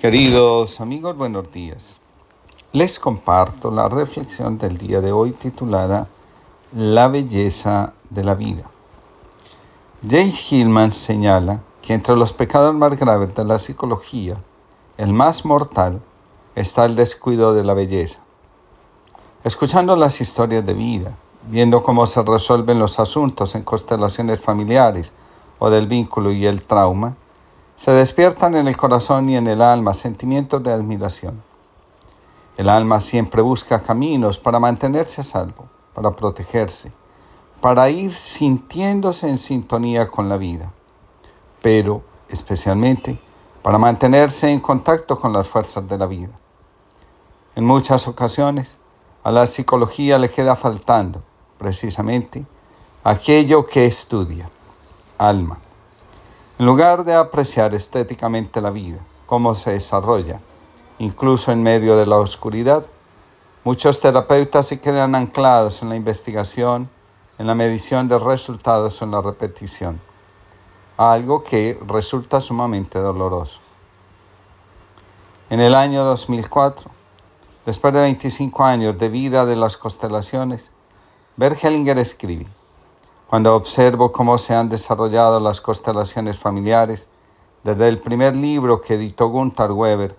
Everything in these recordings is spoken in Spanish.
Queridos amigos, buenos días. Les comparto la reflexión del día de hoy titulada La belleza de la vida. James Hillman señala que entre los pecados más graves de la psicología, el más mortal está el descuido de la belleza. Escuchando las historias de vida, viendo cómo se resuelven los asuntos en constelaciones familiares o del vínculo y el trauma, se despiertan en el corazón y en el alma sentimientos de admiración. El alma siempre busca caminos para mantenerse a salvo, para protegerse, para ir sintiéndose en sintonía con la vida, pero especialmente para mantenerse en contacto con las fuerzas de la vida. En muchas ocasiones, a la psicología le queda faltando, precisamente, aquello que estudia, alma en lugar de apreciar estéticamente la vida, cómo se desarrolla, incluso en medio de la oscuridad, muchos terapeutas se quedan anclados en la investigación, en la medición de resultados o en la repetición, algo que resulta sumamente doloroso. En el año 2004, después de 25 años de vida de las constelaciones, Bergelinger escribe, cuando observo cómo se han desarrollado las constelaciones familiares desde el primer libro que editó Gunther Weber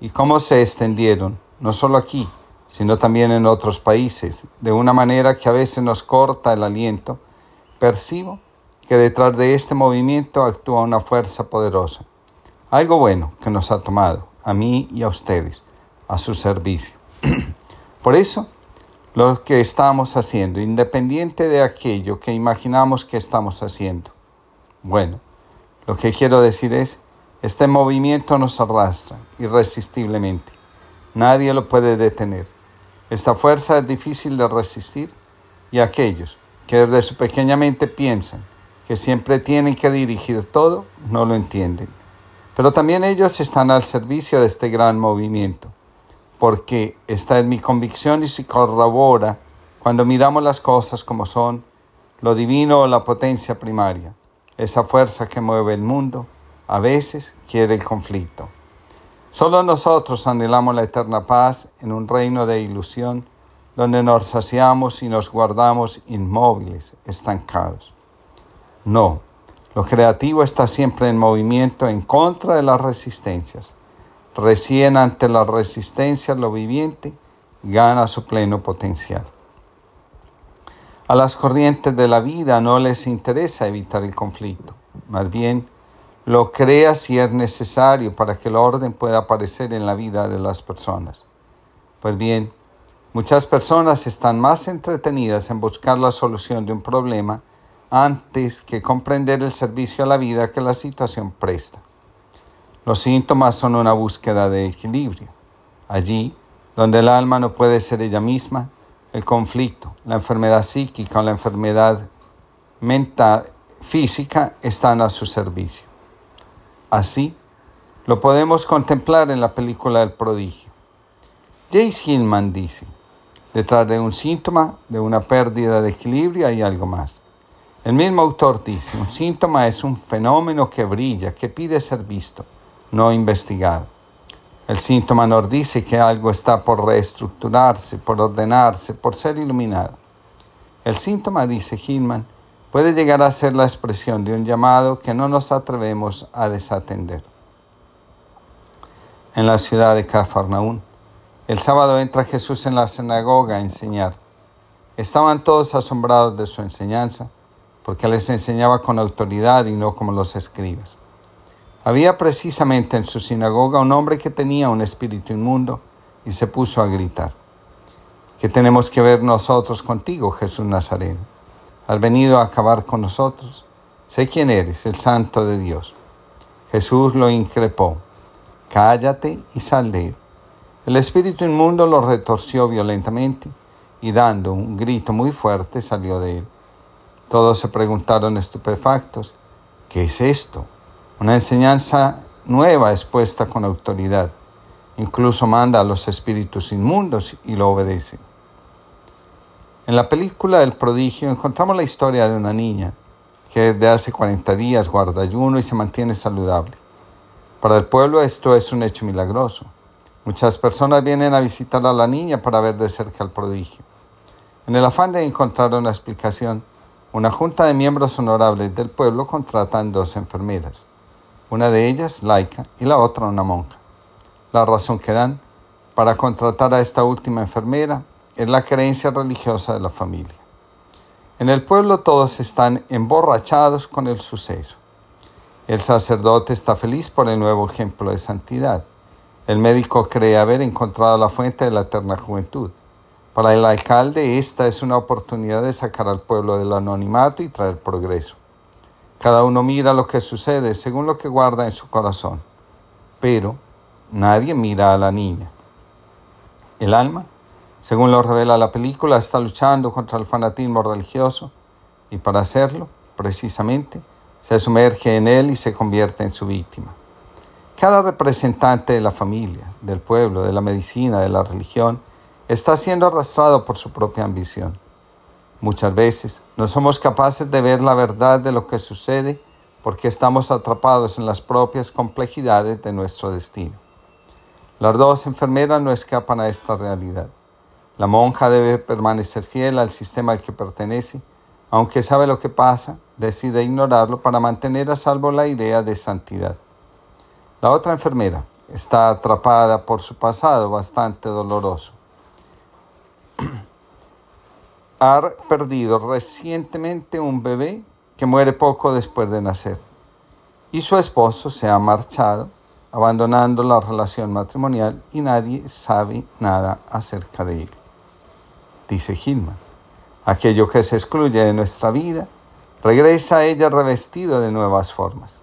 y cómo se extendieron, no solo aquí, sino también en otros países, de una manera que a veces nos corta el aliento, percibo que detrás de este movimiento actúa una fuerza poderosa, algo bueno que nos ha tomado, a mí y a ustedes, a su servicio. Por eso, lo que estamos haciendo, independiente de aquello que imaginamos que estamos haciendo. Bueno, lo que quiero decir es, este movimiento nos arrastra irresistiblemente. Nadie lo puede detener. Esta fuerza es difícil de resistir y aquellos que desde su pequeña mente piensan que siempre tienen que dirigir todo, no lo entienden. Pero también ellos están al servicio de este gran movimiento porque esta es mi convicción y se corrobora cuando miramos las cosas como son, lo divino o la potencia primaria, esa fuerza que mueve el mundo, a veces quiere el conflicto. Solo nosotros anhelamos la eterna paz en un reino de ilusión donde nos saciamos y nos guardamos inmóviles, estancados. No, lo creativo está siempre en movimiento en contra de las resistencias Recién ante la resistencia lo viviente gana su pleno potencial. A las corrientes de la vida no les interesa evitar el conflicto, más bien lo crea si es necesario para que el orden pueda aparecer en la vida de las personas. Pues bien, muchas personas están más entretenidas en buscar la solución de un problema antes que comprender el servicio a la vida que la situación presta. Los síntomas son una búsqueda de equilibrio. Allí, donde el alma no puede ser ella misma, el conflicto, la enfermedad psíquica o la enfermedad mental, física están a su servicio. Así, lo podemos contemplar en la película del prodigio. Jace Hillman dice, detrás de un síntoma de una pérdida de equilibrio hay algo más. El mismo autor dice, un síntoma es un fenómeno que brilla, que pide ser visto no investigado. El síntoma nos dice que algo está por reestructurarse, por ordenarse, por ser iluminado. El síntoma, dice Hillman, puede llegar a ser la expresión de un llamado que no nos atrevemos a desatender. En la ciudad de Cafarnaún, el sábado entra Jesús en la sinagoga a enseñar. Estaban todos asombrados de su enseñanza, porque les enseñaba con autoridad y no como los escribas. Había precisamente en su sinagoga un hombre que tenía un espíritu inmundo y se puso a gritar. ¿Qué tenemos que ver nosotros contigo, Jesús Nazareno? ¿Has venido a acabar con nosotros? Sé quién eres, el santo de Dios. Jesús lo increpó. Cállate y sal de él. El espíritu inmundo lo retorció violentamente y dando un grito muy fuerte salió de él. Todos se preguntaron estupefactos, ¿qué es esto? Una enseñanza nueva expuesta con autoridad. Incluso manda a los espíritus inmundos y lo obedece. En la película El prodigio encontramos la historia de una niña que desde hace 40 días guarda ayuno y se mantiene saludable. Para el pueblo esto es un hecho milagroso. Muchas personas vienen a visitar a la niña para ver de cerca el prodigio. En el afán de encontrar una explicación, una junta de miembros honorables del pueblo contratan dos enfermeras, una de ellas laica y la otra una monja. La razón que dan para contratar a esta última enfermera es la creencia religiosa de la familia. En el pueblo todos están emborrachados con el suceso. El sacerdote está feliz por el nuevo ejemplo de santidad. El médico cree haber encontrado la fuente de la eterna juventud. Para el alcalde esta es una oportunidad de sacar al pueblo del anonimato y traer progreso. Cada uno mira lo que sucede según lo que guarda en su corazón. Pero nadie mira a la niña. El alma, según lo revela la película, está luchando contra el fanatismo religioso y para hacerlo, precisamente, se sumerge en él y se convierte en su víctima. Cada representante de la familia, del pueblo, de la medicina, de la religión, está siendo arrastrado por su propia ambición. Muchas veces no somos capaces de ver la verdad de lo que sucede porque estamos atrapados en las propias complejidades de nuestro destino. Las dos enfermeras no escapan a esta realidad. La monja debe permanecer fiel al sistema al que pertenece aunque sabe lo que pasa, decide ignorarlo para mantener a salvo la idea de santidad. La otra enfermera está atrapada por su pasado bastante doloroso. Ha perdido recientemente un bebé que muere poco después de nacer y su esposo se ha marchado abandonando la relación matrimonial y nadie sabe nada acerca de él. Dice Gilman. Aquello que se excluye de nuestra vida regresa a ella revestido de nuevas formas.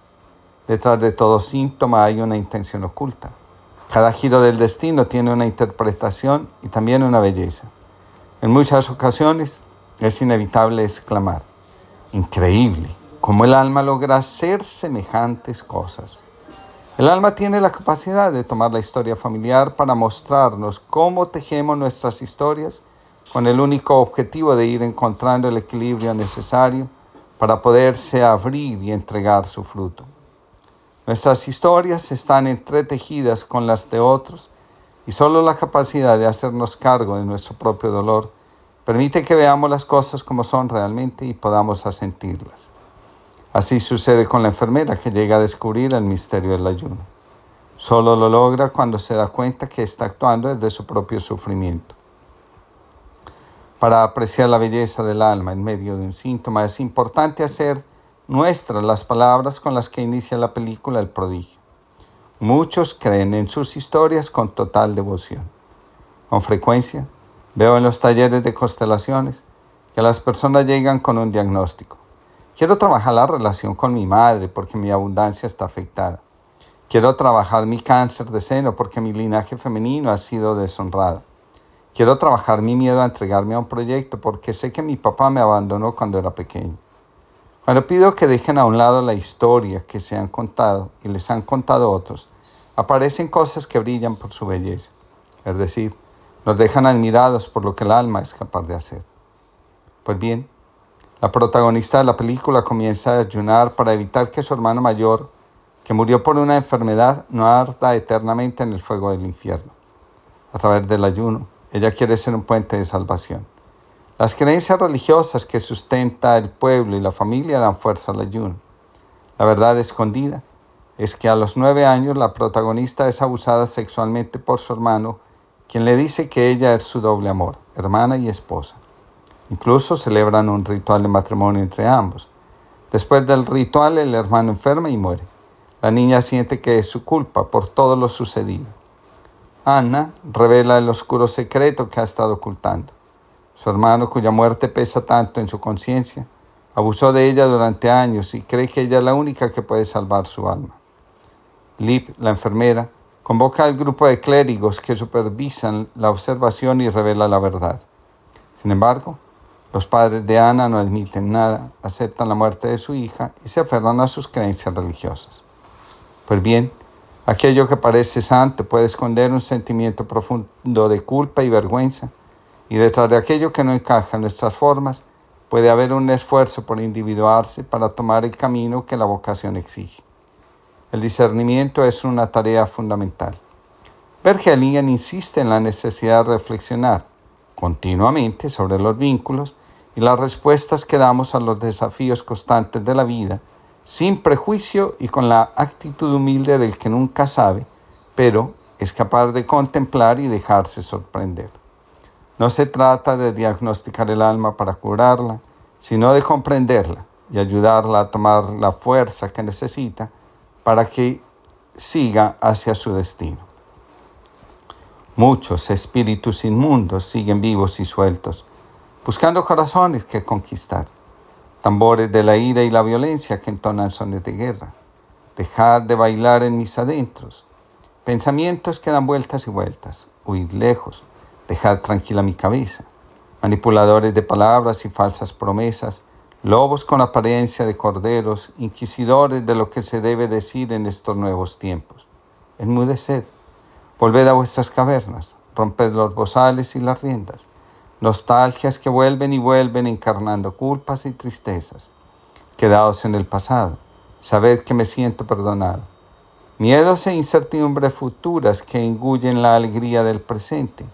Detrás de todo síntoma hay una intención oculta. Cada giro del destino tiene una interpretación y también una belleza. En muchas ocasiones es inevitable exclamar, increíble, cómo el alma logra hacer semejantes cosas. El alma tiene la capacidad de tomar la historia familiar para mostrarnos cómo tejemos nuestras historias con el único objetivo de ir encontrando el equilibrio necesario para poderse abrir y entregar su fruto. Nuestras historias están entretejidas con las de otros y solo la capacidad de hacernos cargo de nuestro propio dolor permite que veamos las cosas como son realmente y podamos asentirlas. Así sucede con la enfermera que llega a descubrir el misterio del ayuno. Solo lo logra cuando se da cuenta que está actuando desde su propio sufrimiento. Para apreciar la belleza del alma en medio de un síntoma es importante hacer nuestras las palabras con las que inicia la película El prodigio. Muchos creen en sus historias con total devoción. Con frecuencia veo en los talleres de constelaciones que las personas llegan con un diagnóstico. Quiero trabajar la relación con mi madre porque mi abundancia está afectada. Quiero trabajar mi cáncer de seno porque mi linaje femenino ha sido deshonrado. Quiero trabajar mi miedo a entregarme a un proyecto porque sé que mi papá me abandonó cuando era pequeño. Cuando pido que dejen a un lado la historia que se han contado y les han contado otros, aparecen cosas que brillan por su belleza. Es decir, nos dejan admirados por lo que el alma es capaz de hacer. Pues bien, la protagonista de la película comienza a ayunar para evitar que su hermano mayor, que murió por una enfermedad, no arda eternamente en el fuego del infierno. A través del ayuno, ella quiere ser un puente de salvación. Las creencias religiosas que sustenta el pueblo y la familia dan fuerza al ayuno. La verdad escondida es que a los nueve años la protagonista es abusada sexualmente por su hermano, quien le dice que ella es su doble amor, hermana y esposa. Incluso celebran un ritual de matrimonio entre ambos. Después del ritual el hermano enferma y muere. La niña siente que es su culpa por todo lo sucedido. Ana revela el oscuro secreto que ha estado ocultando. Su hermano, cuya muerte pesa tanto en su conciencia, abusó de ella durante años y cree que ella es la única que puede salvar su alma. Lip, la enfermera, convoca al grupo de clérigos que supervisan la observación y revela la verdad. Sin embargo, los padres de Ana no admiten nada, aceptan la muerte de su hija y se aferran a sus creencias religiosas. Pues bien, Aquello que parece santo puede esconder un sentimiento profundo de culpa y vergüenza, y detrás de aquello que no encaja en nuestras formas puede haber un esfuerzo por individuarse para tomar el camino que la vocación exige. El discernimiento es una tarea fundamental. Bergelingen insiste en la necesidad de reflexionar continuamente sobre los vínculos y las respuestas que damos a los desafíos constantes de la vida, sin prejuicio y con la actitud humilde del que nunca sabe, pero es capaz de contemplar y dejarse sorprender. No se trata de diagnosticar el alma para curarla, sino de comprenderla y ayudarla a tomar la fuerza que necesita para que siga hacia su destino. Muchos espíritus inmundos siguen vivos y sueltos, buscando corazones que conquistar, tambores de la ira y la violencia que entonan sones de guerra. Dejad de bailar en mis adentros, pensamientos que dan vueltas y vueltas, huid lejos, dejad tranquila mi cabeza, manipuladores de palabras y falsas promesas, lobos con apariencia de corderos, inquisidores de lo que se debe decir en estos nuevos tiempos. Enmudeced Volved a vuestras cavernas, romped los bozales y las riendas, nostalgias que vuelven y vuelven encarnando culpas y tristezas. Quedaos en el pasado, sabed que me siento perdonado. Miedos e incertidumbres futuras que engullen la alegría del presente.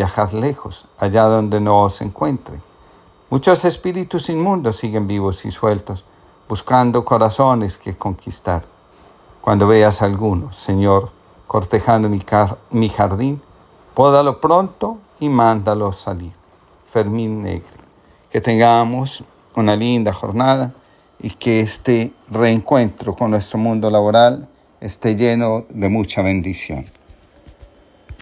Viajad lejos, allá donde no os encuentre. Muchos espíritus inmundos siguen vivos y sueltos, buscando corazones que conquistar. Cuando veas alguno, Señor, cortejando mi, mi jardín, pódalo pronto y mándalo salir. Fermín Negri. Que tengamos una linda jornada y que este reencuentro con nuestro mundo laboral esté lleno de mucha bendición.